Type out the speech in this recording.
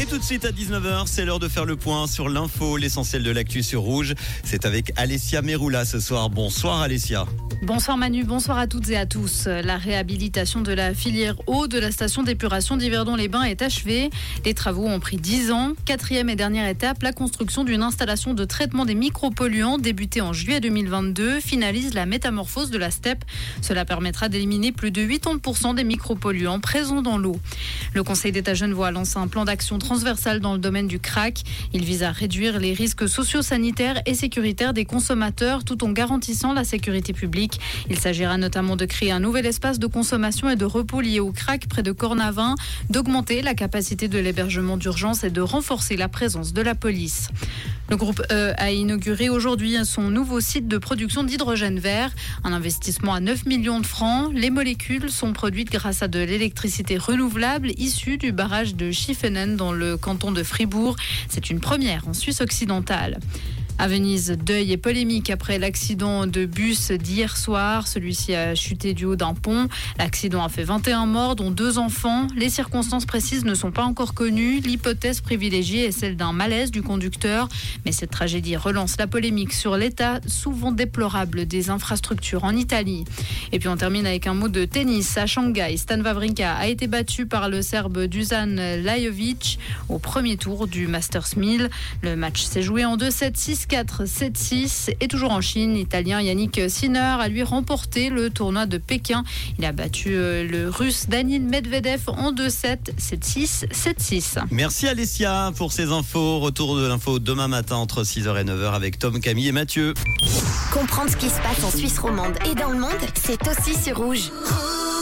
Et tout de suite à 19h, c'est l'heure de faire le point sur l'info, l'essentiel de l'actu sur Rouge. C'est avec Alessia Meroula ce soir. Bonsoir Alessia. Bonsoir Manu, bonsoir à toutes et à tous. La réhabilitation de la filière eau de la station d'épuration d'Yverdon-les-Bains est achevée. Les travaux ont pris 10 ans. Quatrième et dernière étape, la construction d'une installation de traitement des micropolluants débutée en juillet 2022 finalise la métamorphose de la steppe. Cela permettra d'éliminer plus de 80% des micropolluants présents dans l'eau. Le Conseil d'État Genevois lance un plan d'action transversal dans le domaine du crack. Il vise à réduire les risques socio-sanitaires et sécuritaires des consommateurs tout en garantissant la sécurité publique. Il s'agira notamment de créer un nouvel espace de consommation et de repos lié au crack près de Cornavin, d'augmenter la capacité de l'hébergement d'urgence et de renforcer la présence de la police. Le groupe E a inauguré aujourd'hui son nouveau site de production d'hydrogène vert, un investissement à 9 millions de francs. Les molécules sont produites grâce à de l'électricité renouvelable issue du barrage de Schiffenen dans le canton de Fribourg. C'est une première en Suisse occidentale. À Venise, deuil et polémique après l'accident de bus d'hier soir. Celui-ci a chuté du haut d'un pont. L'accident a fait 21 morts, dont deux enfants. Les circonstances précises ne sont pas encore connues. L'hypothèse privilégiée est celle d'un malaise du conducteur. Mais cette tragédie relance la polémique sur l'état souvent déplorable des infrastructures en Italie. Et puis on termine avec un mot de tennis. À Shanghai, Stan Wawrinka a été battu par le Serbe Dusan Lajovic au premier tour du Masters 1000. Le match s'est joué en 2-7, 6 4 7-6. Et toujours en Chine, l'Italien Yannick Sinner a lui remporté le tournoi de Pékin. Il a battu euh, le Russe Danil Medvedev en 2-7, 7-6, 7-6. Merci Alessia pour ces infos. Retour de l'info demain matin entre 6h et 9h avec Tom, Camille et Mathieu. Comprendre ce qui se passe en Suisse romande et dans le monde, c'est aussi sur rouge.